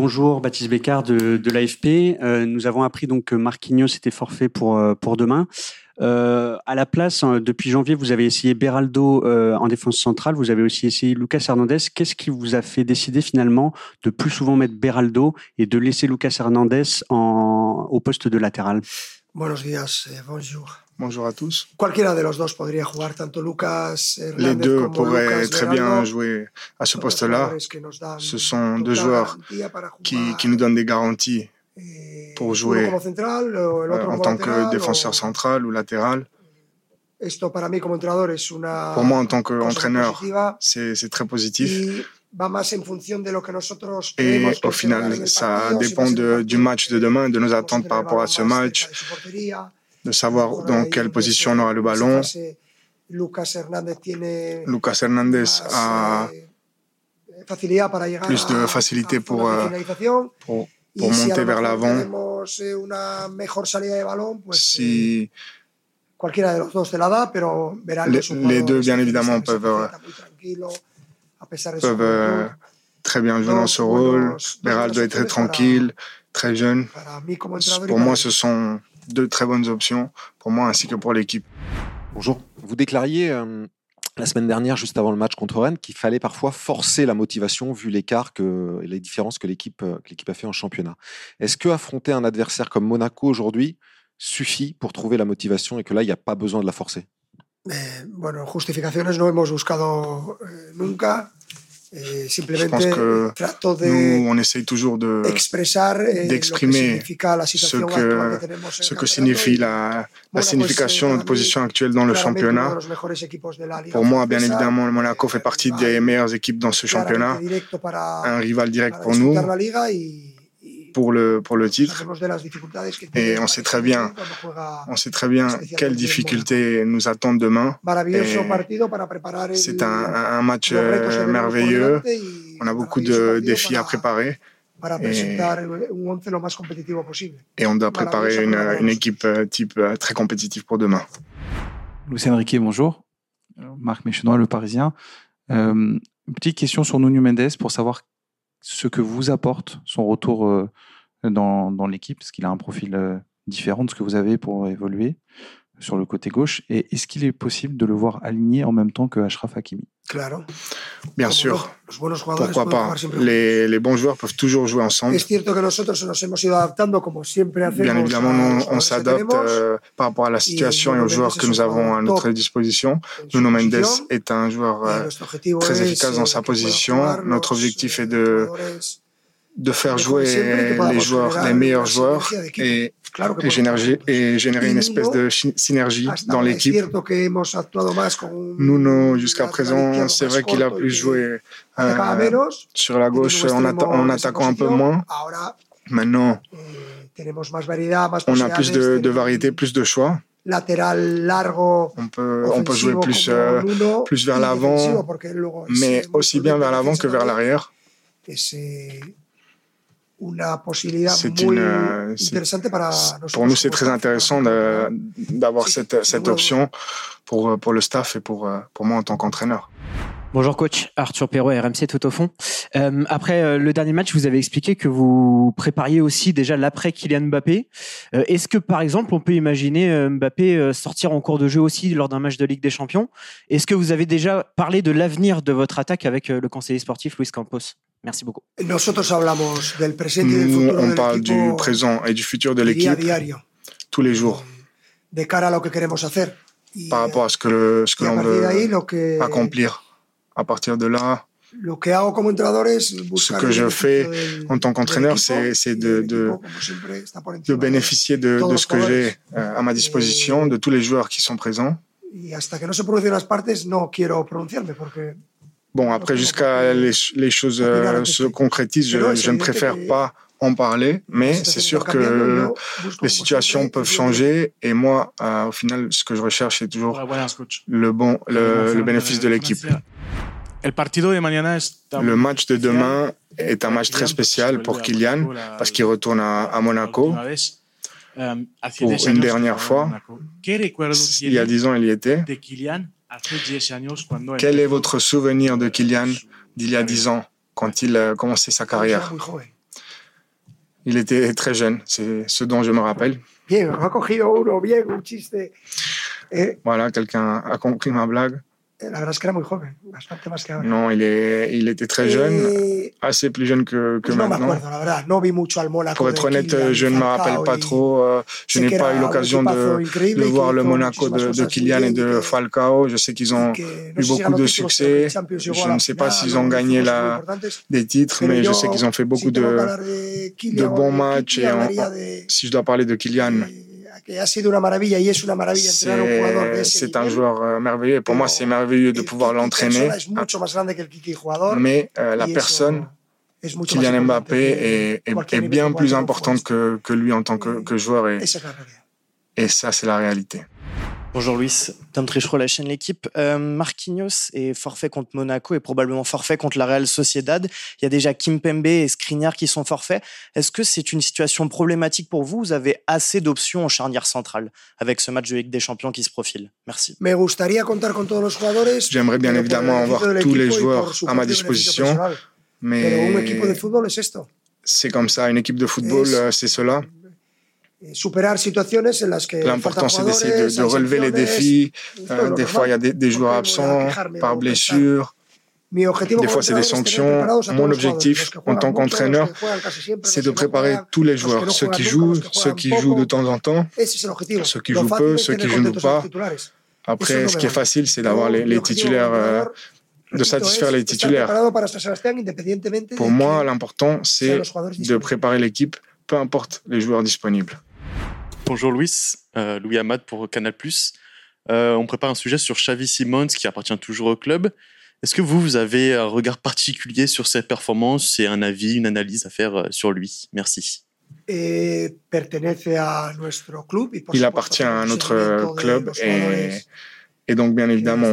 bonjour, Baptiste Bécard de, l'AFP. Euh, nous avons appris donc que Marquinhos était forfait pour, euh, pour demain. Euh, à la place, hein, depuis janvier, vous avez essayé Beraldo en défense centrale, vous avez aussi essayé Lucas Hernandez. Qu'est-ce qui vous a fait décider finalement de plus souvent mettre Beraldo et de laisser Lucas Hernandez au poste de latéral? Bonjour. Bonjour à tous. Cualquiera de los dos podría jugar, tanto Lucas Hernández Les deux como pourraient Lucas très bien jouer à ce poste-là. Ce sont deux joueurs qui, qui nous donnent des garanties eh, pour jouer central, euh, en tant que défenseur central ou latéral. Esto para mí como entrenador es una Pour moi, en tant qu'entraîneur, c'est très positif. Et au final, ça dépend de- du match de demain, de nos attentes par rapport à ce match, de savoir dans quelle position on aura le ballon. Lucas Hernandez a eh, plus de facilité pour, euh, pour, monter vers l'avant. eh, eh, Si Beraldo Les- deux, bien évidemment, peuvent, su peuvent euh, très bien jouer dans ce rôle. Beraldo buenas est très tranquille, très jeune. Pour moi, ce sont deux très bonnes options, pour moi ainsi que pour l'équipe. Bonjour. Vous déclariez euh, la semaine dernière, juste avant le match contre Rennes, qu'il fallait parfois forcer la motivation vu l'écart que et les différences que l'équipe euh, que l'équipe a fait en championnat. Est-ce que affronter un adversaire comme Monaco aujourd'hui suffit pour trouver la motivation et que là il n'y a pas besoin de la forcer? Eh, bueno, justificaciones no hemos buscado eh, nunca. Eh, simplemente pense que Nous, on essaye toujours de eh, d'exprimer ce que, ce signifie la, signification es, de notre position actuelle dans le championnat. Pour moi, bien évidemment, le Monaco eh, fait partie des meilleures équipes dans ce championnat. Un rival direct pour nous, pour le, pour le titre. Et on sait très bien, on sait très bien quelles difficultés nous attendent demain. C'est un, un- match euh, merveilleux. On a beaucoup de défis à préparer Et- et on doit préparer une, une équipe euh, type euh, très compétitive pour demain. Lucien Riquet, bonjour. Marc Méchenois, le Parisien. Euh, une petite question sur Nuno Mendes pour savoir ce que vous apporte son retour euh, dans, l'équipe, parce qu'il a un profil euh, différent de ce que vous avez pour évoluer sur le côté gauche. Et est-ce qu'il est possible de le voir aligné en même temps que Ashraf Hakimi? Claro. Bien Como sûr, no, los buenos jugadores pourquoi pas. jugar Les, les bons joueurs peuvent toujours jouer ensemble. Es cierto que nosotros nos hemos ido adaptando como siempre hacemos. Bien évidemment, nous, on s'adapte euh, par rapport à la situation et aux joueurs que nous avons à notre disposition. Nuno Mendes est un joueur euh, très efficace dans eh, sa position. Notre objectif eh, est de, jugadores de faire jouer les joueurs, les meilleurs joueurs et, générer, et une espèce de synergie Hasta dans l'équipe. Nuno, jusqu'à présent, c'est vrai qu'il a plus joué euh, sur la gauche en, atta- attaquant un peu moins. Maintenant, eh, on a plus de, de variété, plus de choix. largo On peut, on peut jouer plus, euh, Nuno plus vers l'avant, mais aussi bien vers l'avant que vers l'arrière. Es eh, una posibilidad C'est une, euh. Pour nous, c'est très intéressant d'avoir cette, cette option pour, pour le staff et pour, euh, pour moi en tant qu'entraîneur. Bonjour coach, Arthur Perrault, RMC tout au fond. Euh, après euh, le dernier match, vous avez expliqué que vous prépariez aussi déjà l'après Kylian Mbappé. Euh, Est-ce que par exemple, on peut imaginer euh, Mbappé euh, sortir en cours de jeu aussi lors d'un match de Ligue des Champions? Est-ce que vous avez déjà parlé de l'avenir de votre attaque avec euh, le conseiller sportif Luis Campos? Merci beaucoup. Nosotros hablamos del presente y del Nous, futuro on parle du présent et du futur de l'équipe tous les jours de cara a lo que queremos hacer. Y, par rapport à ce que, le- ce que l'on partir de ahí, veut lo que, accomplir. À partir de là, lo que hago como entrenador es buscar que je fais del- en tant qu'entraîneur, c'est de, de, siempre, de bénéficier de, de ce que j'ai euh, à ma disposition, de tous les joueurs qui sont présents. Y hasta que no se las partes, no quiero pronunciarme porque Bon, après, jusqu'à les, les choses euh, se concrétisent, je, je ne préfère pas en parler, mais c'est sûr que les situations peuvent changer et moi, euh, au final, ce que je recherche, c'est toujours le bon, le, le bénéfice de l'équipe. Le match de demain est un match très spécial pour Kylian parce qu'il retourne à, à Monaco. Pour une dernière fois, il y a dix ans, il y était. Quel est votre souvenir de Kylian d'il y a dix ans, quand il a commencé sa carrière? Il était très jeune, c'est ce dont je me rappelle. Eh, Voilà, quelqu'un a compris ma blague. La verdad es que era muy joven, bastante más que ahora. Non, il, est, il était très jeune, Eh, assez plus jeune que, que pues no me maintenant. acuerdo, la verdad. No vi mucho al Mónaco. Pour être honnête, Kylian je ne me rappelle pas trop. euh, Je n'ai pas eu l'occasion de, de voir le Monaco de, de Kylian et de Falcao. Je sais qu'ils ont que eu beaucoup de succès. Je ne sais pas s'ils ont gagné la, des titres, mais je sais qu'ils ont fait beaucoup si de, de, bons matchs. Et si je dois parler de Kylian, eh, ha sido una maravilla y es una maravilla entrenar a un jugador de c'est ese c'est un joueur euh, merveilleux. Et pour moi, c'est merveilleux de pouvoir l'entraîner. jugador. Mais euh, la personne, Kylian Mbappé, est, est- est bien plus importante que, que lui en tant que, que joueur. Et ça, c'est la réalité. Bonjour Luis, Tom Trichereau, la chaîne L'équipe. Euh, Marquinhos est forfait contre Monaco et probablement forfait contre la Real Sociedad. Il y a déjà Kimpembe et Skriniar qui sont forfaits. Est-ce que c'est une situation problématique pour vous? Vous avez assez d'options en charnière centrale avec ce match de Ligue des Champions qui se profile Merci. J'aimerais bien évidemment avoir tous les joueurs à ma disposition, mais c'est comme ça. Une équipe de football, euh, c'est cela. Eh, Superar situaciones en las que L'important, c'est d'essayer de, relever les défis. Euh, des fois, il y a des, joueurs absents par blessure. Des fois, c'est des sanctions. Mon objectif, en tant qu'entraîneur, c'est de préparer tous les joueurs, ceux qui jouent, ceux qui jouent de temps en temps. Ceux qui jouent peu, ceux qui jouent pas. Après, ce qui est facile, c'est d'avoir les, titulaires, euh, de satisfaire es les titulaires. Pour moi, l'important, c'est de préparer l'équipe, peu importe les joueurs disponibles. Bonjour Louis, euh, Louis Hamad pour Canal+. Euh, on prépare un sujet sur Xavi Simons qui appartient toujours au club. Est-ce que vous, vous avez un regard particulier sur cette performance et un avis, une analyse à faire euh, sur lui? Merci. Il appartient à notre club et, donc, bien évidemment,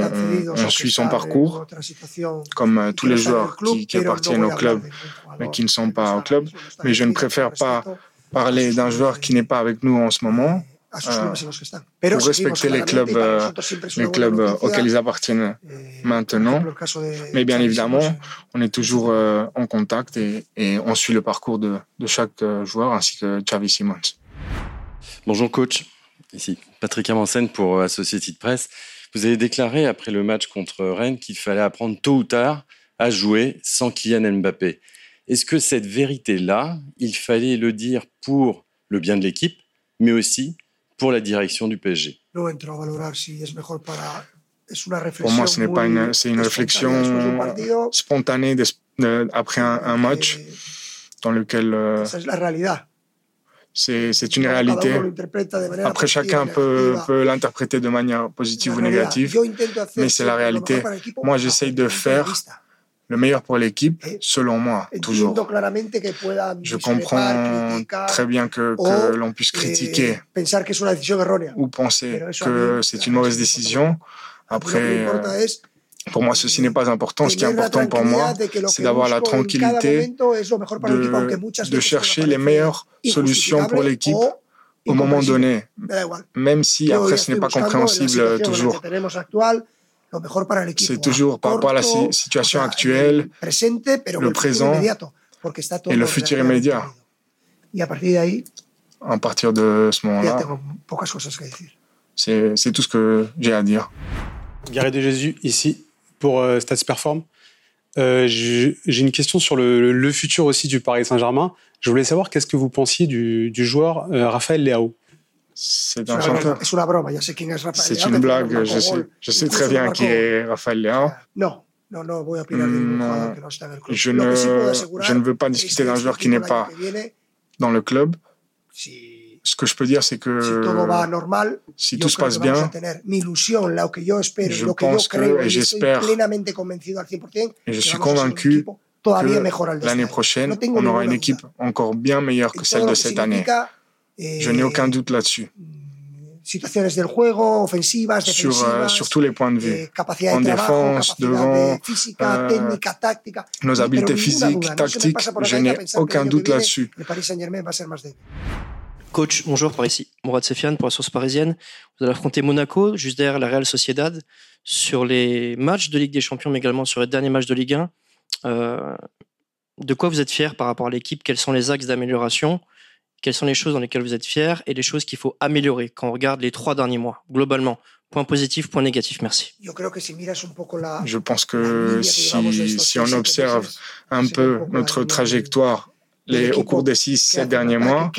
on, suit son parcours, comme tous les joueurs club, qui, appartiennent au a club, mais qui ne sont pas au club. Mais je ne préfère pas parler d'un joueur qui n'est pas avec nous en ce moment. Pero pour respecter les clubs, euh, les euh, auxquels ils appartiennent eh, maintenant. Mais bien évidemment, on est toujours euh, en contact et, et on suit le parcours de, de chaque euh, joueur ainsi que Xavi Simons. Bonjour coach, ici Patrick Amansen pour Associated Press. Vous avez déclaré après le match contre Rennes qu'il fallait apprendre tôt ou tard à jouer sans Kylian Mbappé. Est-ce que cette vérité-là, il fallait le dire pour le bien de l'équipe, mais aussi pour la direction du PSG Pour moi, ce n'est pas une, c'est une réflexion spontanée après un, un match dans lequel euh, c'est c'est une réalité. Après, chacun peut, peut l'interpréter de manière positive ou négative. Mais c'est la réalité. Moi, j'essaye de faire. Le meilleur pour l'équipe, selon moi, toujours. Je comprends très bien que, l'on puisse eh, critiquer ou penser que c'est une mauvaise décision. Après, euh, pour moi, ceci n'est pas important. Ce qui est important pour moi, c'est d'avoir la tranquillité de, chercher les meilleures solutions pour l'équipe au moment donné, même si après ce n'est pas compréhensible toujours. Que tenemos actual, lo mejor para el equipo. C'est toujours par rapport à la situation o sea, actuelle el presente, pero le présent inmediato, porque está todo et le futur immédiat. unido. Y a partir de ahí À partir de ce ya moment-là, tengo pocas cosas que decir. c'est c'est tout ce que j'ai à dire. Gareth de Jésus, ici, pour euh, Stats Perform. Euh, J'ai j'ai une question sur le, le futur aussi du Paris Saint-Germain. Je voulais savoir qu'est-ce que vous pensiez du, du joueur euh, Raphaël Leao. C'est un chanteur. broma, une blague, je sais, je très bien qui est Raphaël Leao. No, no, no voy a opinar de ningún no. jugador que no está en el club. Je ne, je veux pas discuter d'un joueur qui n'est pas dans le club. Ce que je peux dire, c'est que si tout se passe bien, Je pense que, et j'espère plenamente convencido al 100%, et je suis convaincu que l'année prochaine, on aura une équipe encore bien meilleure que celle de cette année. Eh, Je n'ai aucun doute là-dessus. situaciones del juego, ofensivas, Sur, defensivas, euh, sur tous les points de vue. eh, capacidad en de défense, devant, de física, euh, técnica, táctica. Nos habiletés physiques, tactiques, je n'ai aucun doute là-dessus. Coach, bonjour par ici. Mourad Sefiane pour la source parisienne. Vous allez affronter Monaco, juste derrière la Real Sociedad. Sur les matchs de Ligue des Champions, mais également sur les derniers matchs de Ligue 1, euh, de quoi vous êtes fier par rapport à l'équipe? Quels sont les axes d'amélioration? Quelles sont les choses dans lesquelles vous êtes fier et les choses qu'il faut améliorer quand on regarde les trois derniers mois, globalement Point positif, point négatif, merci. Je pense que si, si on observe un peu notre trajectoire les, au cours des six, sept derniers mois,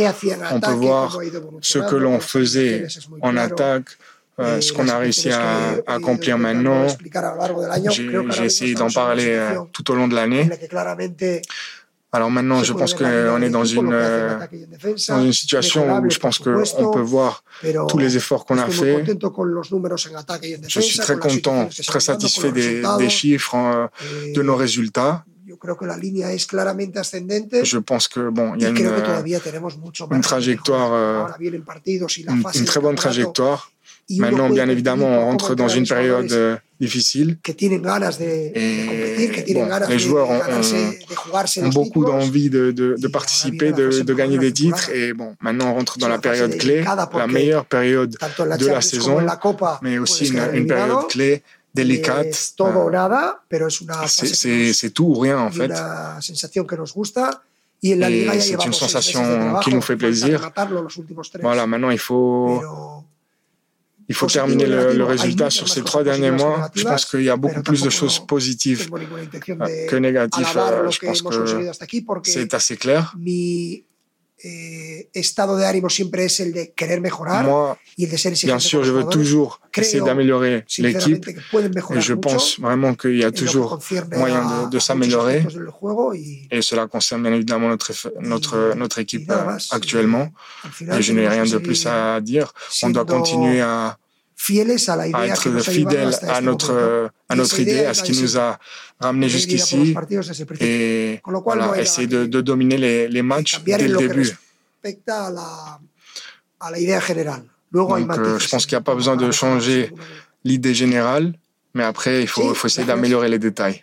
on peut voir ce que l'on faisait en attaque, euh, ce qu'on a réussi à, à accomplir maintenant. J'ai essayé d'en parler euh, tout au long de l'année. Alors maintenant, je pense qu'on est dans une, euh, dans une situation où je pense qu'on peut voir tous les efforts qu'on a fait. Je suis très content, très satisfait des, des chiffres, euh, de nos résultats. Je pense que bon, il y a une, une trajectoire, euh, une, une très bonne trajectoire. Maintenant, bien évidemment, on rentre dans une période euh, difficile. Et bon, les joueurs ont, ont, ont beaucoup d'envie de, de, de, participer, de, de, gagner des titres. Et bon, maintenant, on rentre dans la période clé, la meilleure période de la saison, mais aussi une, une période clé délicate. C'est tout ou rien, en fait. Et c'est une sensation qui nous fait plaisir. Voilà, maintenant, il faut il faut terminer le, le, résultat sur ces trois derniers mois. Je pense qu'il y a beaucoup plus de choses positives que négatives. Je pense que c'est assez clair. Moi, bien sûr, je veux toujours essayer d'améliorer l'équipe. Et je pense vraiment qu'il y a toujours moyen de, de s'améliorer. Et cela concerne bien évidemment notre, notre, notre équipe actuellement. Et je n'ai rien de plus à dire. On doit continuer à à être fidèle à notre, à notre idée, à ce qui nous a ramené jusqu'ici et voilà, essayer de, de dominer les, les matchs dès le début. Donc, euh, je pense qu'il n'y a pas besoin de changer l'idée générale, mais après, il faut, il faut essayer d'améliorer les détails.